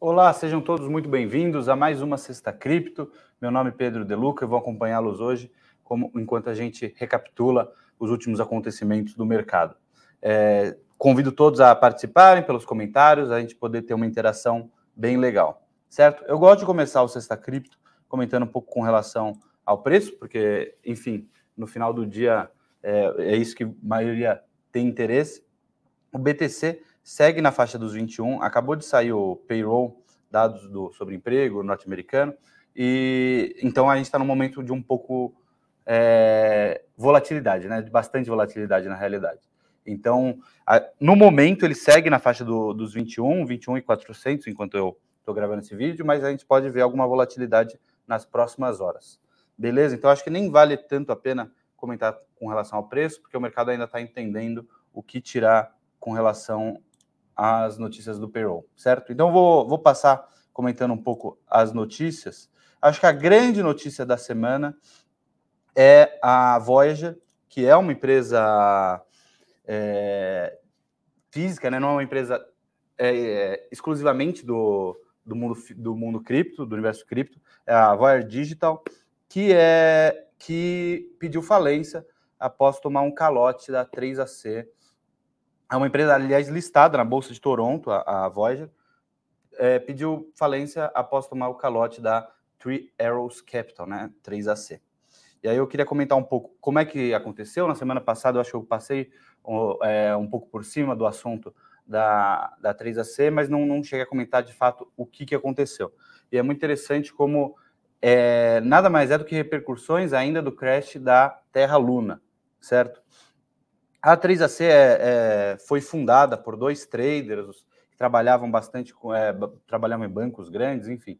Olá, sejam todos muito bem-vindos a mais uma Sexta Cripto. Meu nome é Pedro Deluca, eu vou acompanhá-los hoje como, enquanto a gente recapitula os últimos acontecimentos do mercado. É, convido todos a participarem pelos comentários, a gente poder ter uma interação bem legal, certo? Eu gosto de começar o Sexta Cripto comentando um pouco com relação ao preço, porque, enfim, no final do dia é, é isso que a maioria tem interesse. O BTC segue na faixa dos 21. Acabou de sair o payroll, dados do sobre emprego norte-americano, e então a gente está no momento de um pouco é, volatilidade, né? De bastante volatilidade na realidade. Então, a, no momento ele segue na faixa do, dos 21, 21 e 400, enquanto eu estou gravando esse vídeo, mas a gente pode ver alguma volatilidade nas próximas horas. Beleza? Então acho que nem vale tanto a pena comentar com relação ao preço, porque o mercado ainda está entendendo o que tirar com relação as notícias do payroll, certo? Então vou, vou passar comentando um pouco as notícias. Acho que a grande notícia da semana é a Voyager, que é uma empresa é, física, né? não é uma empresa é, é, exclusivamente do, do, mundo, do mundo cripto, do universo cripto, é a Voyager Digital, que é que pediu falência após tomar um calote da 3AC é uma empresa, aliás, listada na Bolsa de Toronto, a, a Voyager, é, pediu falência após tomar o calote da Three Arrows Capital, né, 3AC. E aí eu queria comentar um pouco como é que aconteceu. Na semana passada eu acho que eu passei é, um pouco por cima do assunto da, da 3AC, mas não, não cheguei a comentar de fato o que, que aconteceu. E é muito interessante como é, nada mais é do que repercussões ainda do crash da Terra Luna, certo? A 3AC é, é, foi fundada por dois traders que trabalhavam bastante com, é, trabalhavam em bancos grandes, enfim.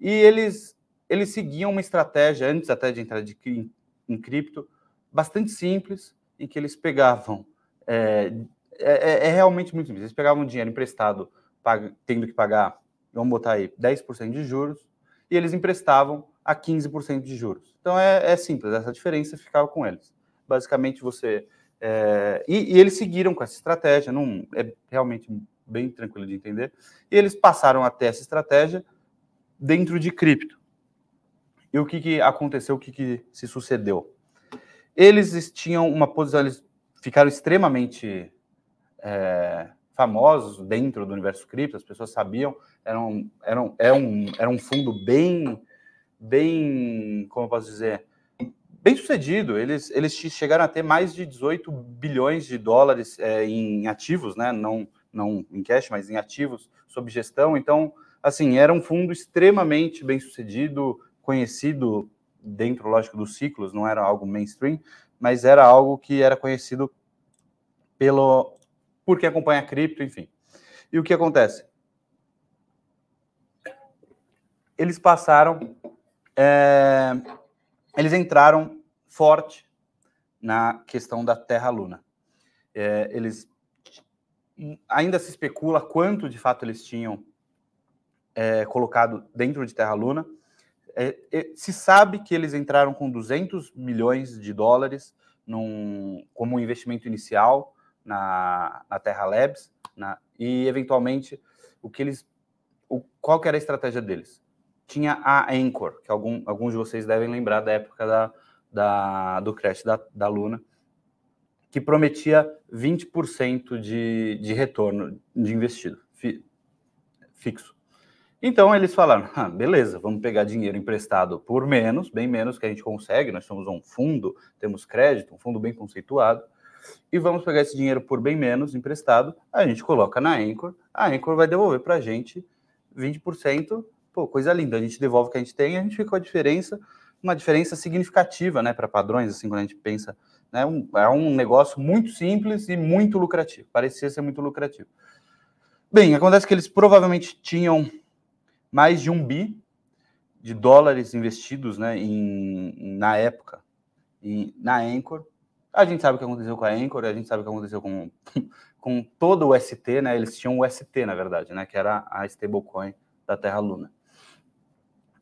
E eles eles seguiam uma estratégia antes até de entrar de, em, em cripto bastante simples, em que eles pegavam é, é, é, é realmente muito simples. Eles pegavam dinheiro emprestado, pag, tendo que pagar, vamos botar aí, 10% de juros, e eles emprestavam a 15% de juros. Então é, é simples, essa diferença ficava com eles. Basicamente, você é, e, e, eles seguiram com essa estratégia, não é realmente bem tranquilo de entender. E eles passaram a ter essa estratégia dentro de cripto. E o que, que aconteceu, o que, que se sucedeu? Eles tinham uma posição, eles ficaram extremamente é, famosos dentro do universo cripto, as pessoas sabiam, eram, eram, era, um, era um fundo bem, bem, como eu posso dizer, bem sucedido. Eles, eles chegaram a ter mais de 18 bilhões de dólares é, em ativos, né? Não, não em cash, mas em ativos sob gestão. Então, assim, era um fundo extremamente bem sucedido, conhecido dentro, lógico, dos ciclos, não era algo mainstream, mas era algo que era conhecido pelo por quem acompanha a cripto, enfim. E o que acontece? Eles passaram. É, eles entraram forte na questão da Terra-Luna. É, eles ainda se especula quanto de fato eles tinham é, colocado dentro de Terra-Luna. É, se sabe que eles entraram com 200 milhões de dólares num, como um investimento inicial na, na Terra Labs, na, e eventualmente o que eles, o, qual era a estratégia deles? Tinha a Anchor, que algum, alguns de vocês devem lembrar da época da, da, do crash da, da Luna, que prometia 20% de, de retorno de investido fi, fixo. Então eles falaram: ah, beleza, vamos pegar dinheiro emprestado por menos, bem menos que a gente consegue. Nós somos um fundo, temos crédito, um fundo bem conceituado, e vamos pegar esse dinheiro por bem menos emprestado. A gente coloca na Anchor, a Anchor vai devolver para a gente 20%. Pô, coisa linda, a gente devolve o que a gente tem, a gente fica com a diferença uma diferença significativa né, para padrões, assim, quando a gente pensa. Né, um, é um negócio muito simples e muito lucrativo. Parecia ser muito lucrativo. Bem, acontece que eles provavelmente tinham mais de um bi de dólares investidos né, em, na época em, na Anchor. A gente sabe o que aconteceu com a Anchor, a gente sabe o que aconteceu com, com todo o ST, né? Eles tinham o ST, na verdade, né? Que era a stablecoin da Terra Luna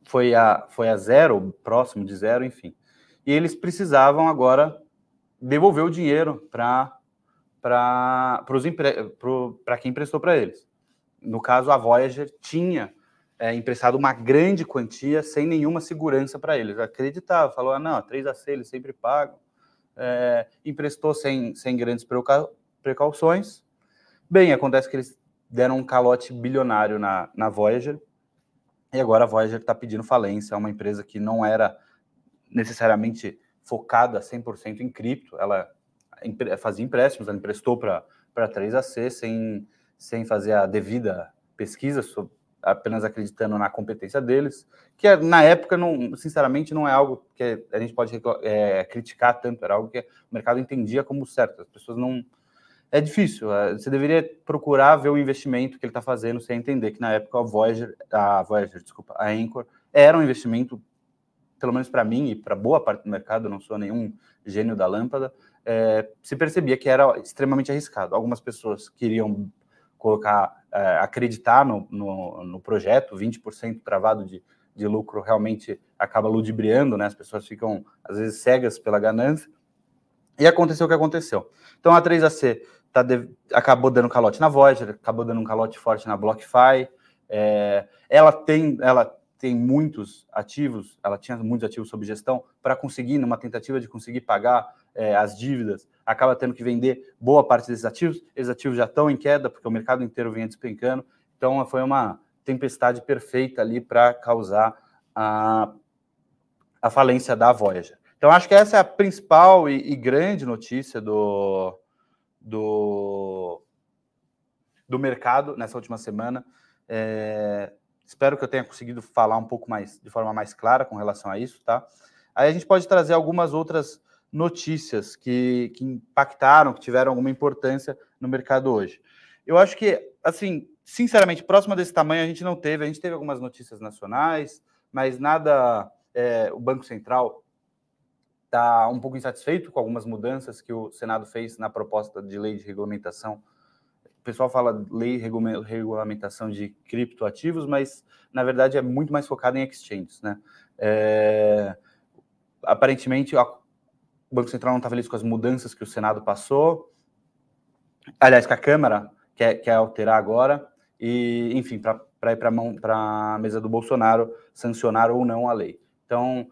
foi a, foi a zero, próximo de zero, enfim. E eles precisavam agora devolver o dinheiro para quem emprestou para eles. no caso, a Voyager tinha é, emprestado uma grande quantia sem nenhuma segurança para eles. Acreditava, falou: ah, não, 3AC eles sempre pagam. É, emprestou sem, sem grandes precauções. Bem, acontece que eles deram um calote bilionário na, na Voyager e agora a Voyager está pedindo falência. É uma empresa que não era necessariamente focada 100% em cripto, ela fazia empréstimos, ela emprestou para a 3AC sem, sem fazer a devida pesquisa apenas acreditando na competência deles, que é, na época, não, sinceramente, não é algo que a gente pode é, criticar tanto, era algo que o mercado entendia como certo. As pessoas não. É difícil, é, você deveria procurar ver o investimento que ele está fazendo sem entender que na época a Voyager, a Voyager, desculpa, a Anchor, era um investimento, pelo menos para mim e para boa parte do mercado, não sou nenhum gênio da lâmpada, é, se percebia que era extremamente arriscado. Algumas pessoas queriam colocar, é, acreditar no, no, no, projeto, 20% travado de, de lucro realmente acaba ludibriando, né? As pessoas ficam, às vezes, cegas pela ganância. E aconteceu o que aconteceu. Então a 3AC tá de, acabou dando calote na Voyager, acabou dando um calote forte na BlockFi. É, ela tem, ela tem muitos ativos, ela tinha muitos ativos sob gestão para conseguir, numa tentativa de conseguir pagar é, as dívidas, acaba tendo que vender boa parte desses ativos. Esses ativos já estão em queda, porque o mercado inteiro vinha despencando. Então, foi uma tempestade perfeita ali para causar a, a falência da Voyager. Então, acho que essa é a principal e, e grande notícia do, do, do mercado nessa última semana. É, espero que eu tenha conseguido falar um pouco mais, de forma mais clara com relação a isso, tá? Aí a gente pode trazer algumas outras notícias que, que impactaram, que tiveram alguma importância no mercado hoje. Eu acho que, assim, sinceramente, próxima desse tamanho a gente não teve. A gente teve algumas notícias nacionais, mas nada. É, o Banco Central está um pouco insatisfeito com algumas mudanças que o Senado fez na proposta de lei de regulamentação. O pessoal fala lei regulamentação de criptoativos, mas na verdade é muito mais focado em exchanges, né? É, aparentemente, o Banco Central não está feliz com as mudanças que o Senado passou, aliás, que a Câmara quer, quer alterar agora, e, enfim, para ir para a mesa do Bolsonaro sancionar ou não a lei. Então,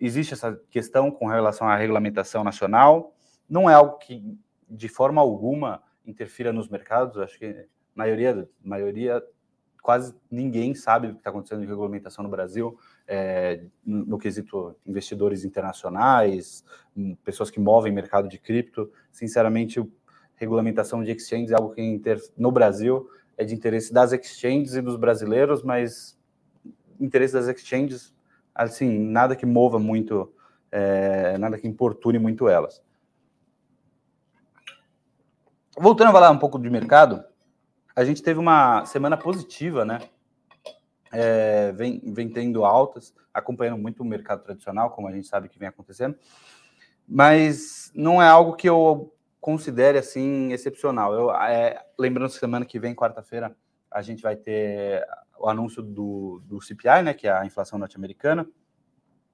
existe essa questão com relação à regulamentação nacional, não é algo que, de forma alguma, interfira nos mercados, acho que a maioria, maioria quase ninguém sabe o que está acontecendo de regulamentação no Brasil, é, no quesito investidores internacionais, hum, pessoas que movem mercado de cripto. Sinceramente, regulamentação de exchanges é algo que inter... no Brasil é de interesse das exchanges e dos brasileiros, mas interesse das exchanges, assim, nada que mova muito, é, nada que importune muito elas. Voltando a falar um pouco de mercado, a gente teve uma semana positiva, né? É, vem, vem tendo altas, acompanhando muito o mercado tradicional, como a gente sabe que vem acontecendo, mas não é algo que eu considere assim excepcional. Eu, é, lembrando que semana que vem, quarta-feira, a gente vai ter o anúncio do, do CPI, né, que é a inflação norte-americana.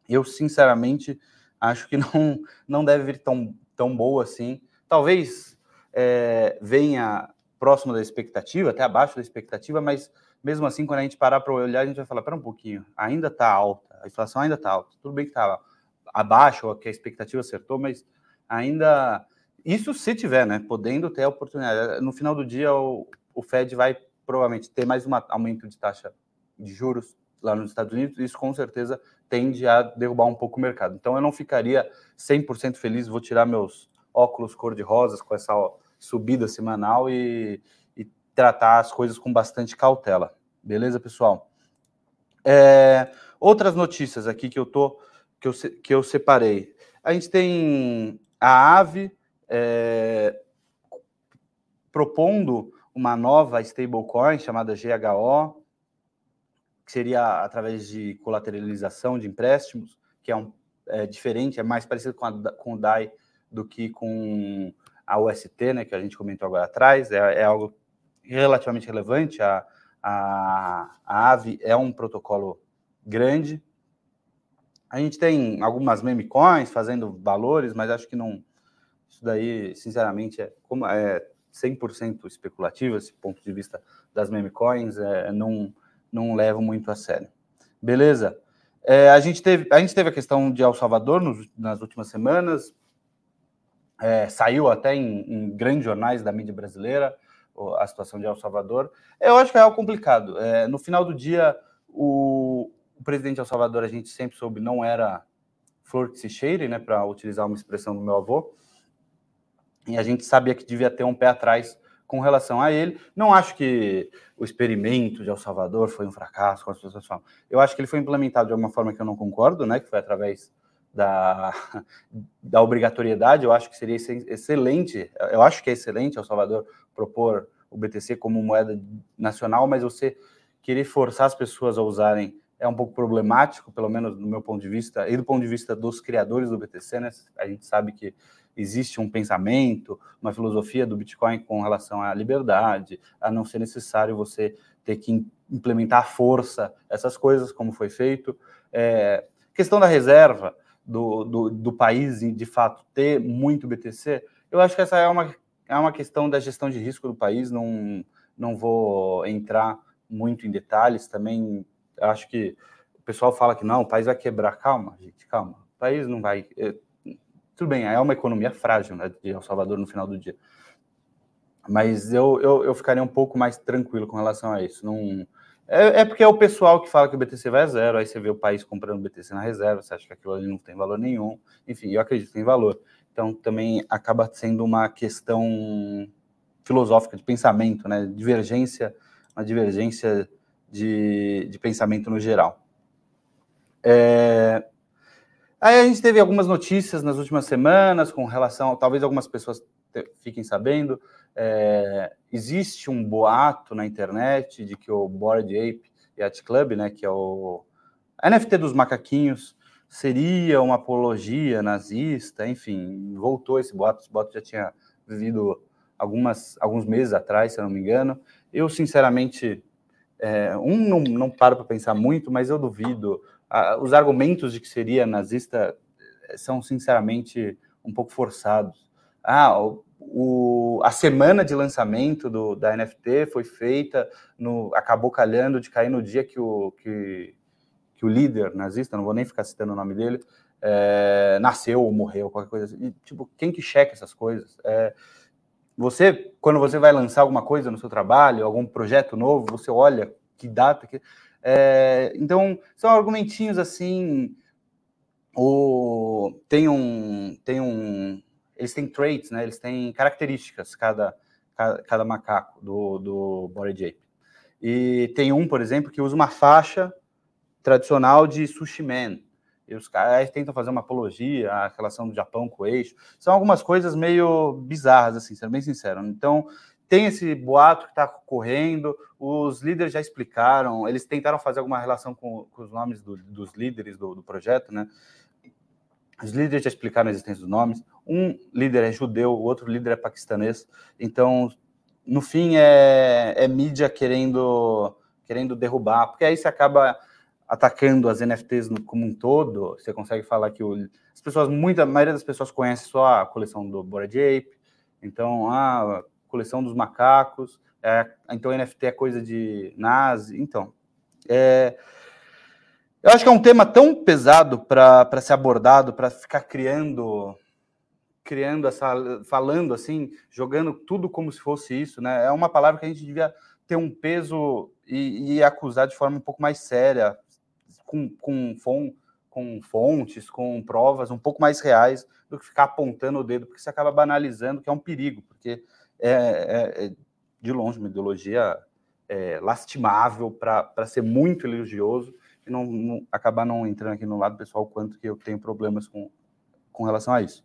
Eu, sinceramente, acho que não, não deve vir tão, tão boa assim. Talvez é, venha próximo da expectativa, até abaixo da expectativa, mas mesmo assim, quando a gente parar para olhar, a gente vai falar: pera um pouquinho, ainda está alta, a inflação ainda está alta. Tudo bem que está abaixo, ou que a expectativa acertou, mas ainda. Isso se tiver, né? Podendo ter a oportunidade. No final do dia, o, o Fed vai provavelmente ter mais um aumento de taxa de juros lá nos Estados Unidos, isso com certeza tende a derrubar um pouco o mercado. Então eu não ficaria 100% feliz, vou tirar meus óculos cor-de-rosas com essa subida semanal e, e, tratar as coisas com bastante cautela. Beleza, pessoal? É, outras notícias aqui que eu tô que eu, que eu separei. A gente tem a AVE é, propondo uma nova stablecoin chamada GHO, que seria através de colateralização de empréstimos, que é, um, é diferente, é mais parecido com, a, com o DAI do que com a UST, né, que a gente comentou agora atrás, é, é algo relativamente relevante. A, a, a AVE é um protocolo grande. A gente tem algumas meme coins fazendo valores, mas acho que não. Isso daí, sinceramente, é, como, é 100% especulativa, esse ponto de vista das meme coins, é, não, não levo muito a sério. Beleza? É, a, gente teve, a gente teve a questão de El Salvador nos, nas últimas semanas, é, saiu até em, em, grandes jornais da mídia brasileira a situação de El Salvador. Eu acho que é algo complicado. É, no final do dia, o, o presidente de El Salvador, a gente sempre soube, não era flor que se cheire, né, para utilizar uma expressão do meu avô, e a gente sabia que devia ter um pé atrás com relação a ele. Não acho que o experimento de El Salvador foi um fracasso, como as pessoas falam. Eu acho que ele foi implementado de alguma forma que eu não concordo, né? Que foi através da, da obrigatoriedade. Eu acho que seria excelente, eu acho que é excelente El Salvador propor o BTC como moeda nacional, mas você querer forçar as pessoas a usarem é um pouco problemático, pelo menos do meu ponto de vista, e do ponto de vista dos criadores do BTC, né? A gente sabe que existe um pensamento, uma filosofia do Bitcoin com relação à liberdade, a não ser necessário você ter que implementar à força essas coisas, como foi feito. É, questão da reserva do, do, do país, de fato, ter muito BTC, eu acho que essa é uma, é uma questão da gestão de risco do país, não, não vou entrar muito em detalhes, também. Acho que o pessoal fala que não, o país vai quebrar, calma, gente, calma, o país não vai é, tudo bem, é uma economia frágil né, de El Salvador no final do dia. Mas eu, eu, eu ficaria um pouco mais tranquilo com relação a isso. Não, é, é, porque é o pessoal que fala que o BTC vai a zero, aí você vê o país comprando BTC na reserva, você acha que aquilo ali não tem valor nenhum. Enfim, eu acredito tem valor. Então também acaba sendo uma questão filosófica de pensamento, né? Divergência, uma divergência de, de pensamento no geral. É, Aí a gente teve algumas notícias nas últimas semanas com relação, talvez algumas pessoas fiquem sabendo, é, existe um boato na internet de que o Bored Ape Yacht Club, né, que é o NFT dos macaquinhos, seria uma apologia nazista, enfim, voltou esse boato, esse boato já tinha vivido algumas, alguns meses atrás, se eu não me engano. Eu, sinceramente, é, um, não, não paro para pensar muito, mas eu duvido os argumentos de que seria nazista eh, são, sinceramente, um pouco forçados. Ah, o, o, a semana de lançamento do, da NFT foi feita, no, acabou calhando de cair no dia que o, que, que o líder nazista, não vou nem ficar citando o nome dele, é, nasceu ou morreu, qualquer coisa assim. E, tipo, quem que checa essas coisas? É, você, quando você vai lançar alguma coisa no seu trabalho, algum projeto novo, você olha que data que é, então, são argumentinhos assim. O, tem um. Tem um eles têm traits, né? Eles têm características, cada, cada, cada macaco do, do Body Ape. E tem um, por exemplo, que usa uma faixa tradicional de sushi man. E os caras tentam fazer uma apologia à relação do Japão com o eixo. São algumas coisas meio bizarras, assim, sendo bem sincero. Então, tem esse boato que está correndo, os líderes já explicaram, eles tentaram fazer alguma relação com, com os nomes do, dos líderes do, do, projeto, né? Os líderes já explicaram a existência dos nomes. Um líder é judeu, o outro líder é paquistanês. Então, no fim, é, é mídia querendo, querendo derrubar, porque aí você acaba atacando as NFTs como um todo. Você consegue falar que o, as pessoas, muita a maioria das pessoas conhece só a coleção do Bored Ape. Então, ah, coleção dos macacos, é, então NFT é coisa de nazi. Então, é, eu acho que é um tema tão pesado para ser abordado, para ficar criando, criando essa, falando assim, jogando tudo como se fosse isso, né? É uma palavra que a gente devia ter um peso e, e acusar de forma um pouco mais séria, com, com, com fontes, com provas um pouco mais reais do que ficar apontando o dedo, porque você acaba banalizando, que é um perigo, porque é, é, é de longe uma ideologia é, lastimável para ser muito elogioso e não, não, acabar não entrando aqui no lado pessoal quanto que eu tenho problemas com, com relação a isso.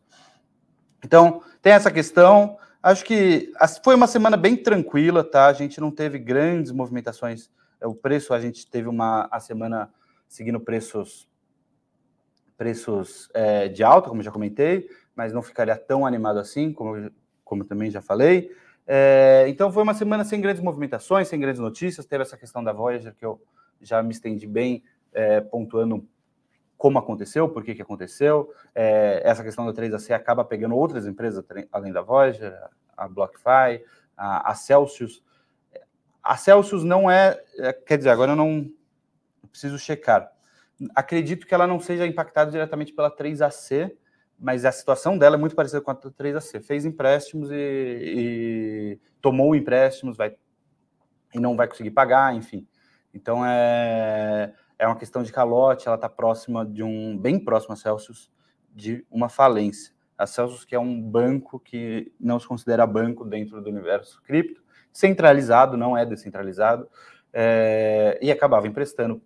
Então, tem essa questão. Acho que foi uma semana bem tranquila, tá? A gente não teve grandes movimentações. O preço, a gente teve uma a semana seguindo preços preços é, de alta, como já comentei, mas não ficaria tão animado assim, como como também já falei. É, então foi uma semana sem grandes movimentações, sem grandes notícias. Teve essa questão da Voyager que eu já me estendi bem, é, pontuando como aconteceu, por que, que aconteceu. É, essa questão da 3AC acaba pegando outras empresas além da Voyager, a BlockFi, a, a Celsius. A Celsius não é, é, quer dizer, agora eu não preciso checar. Acredito que ela não seja impactada diretamente pela 3AC, mas a situação dela é muito parecida com a 3AC. Fez empréstimos e, e tomou empréstimos, vai e não vai conseguir pagar, enfim. Então é, é uma questão de calote, ela está próxima de um, bem próxima a Celsius, de uma falência. A Celsius, que é um banco que não se considera banco dentro do universo cripto, centralizado, não é descentralizado, é, e acabava emprestando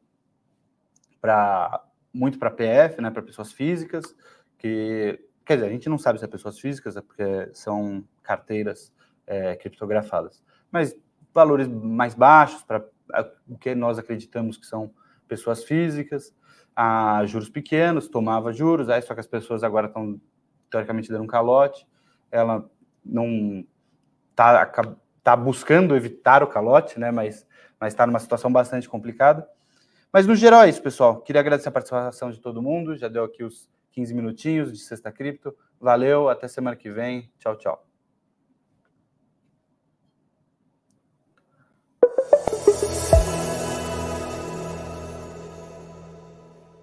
para muito para PF, né, para pessoas físicas, que quer dizer, a gente não sabe se é pessoas físicas, é porque são carteiras é, criptografadas, mas valores mais baixos para o que nós acreditamos que são pessoas físicas, a juros pequenos, tomava juros, aí só que as pessoas agora estão teoricamente dando um calote, ela não está tá buscando evitar o calote, né? Mas mas está numa situação bastante complicada. Mas no geral é isso, pessoal. Queria agradecer a participação de todo mundo. Já deu aqui os 15 minutinhos de Sexta Cripto. Valeu, até semana que vem. Tchau, tchau.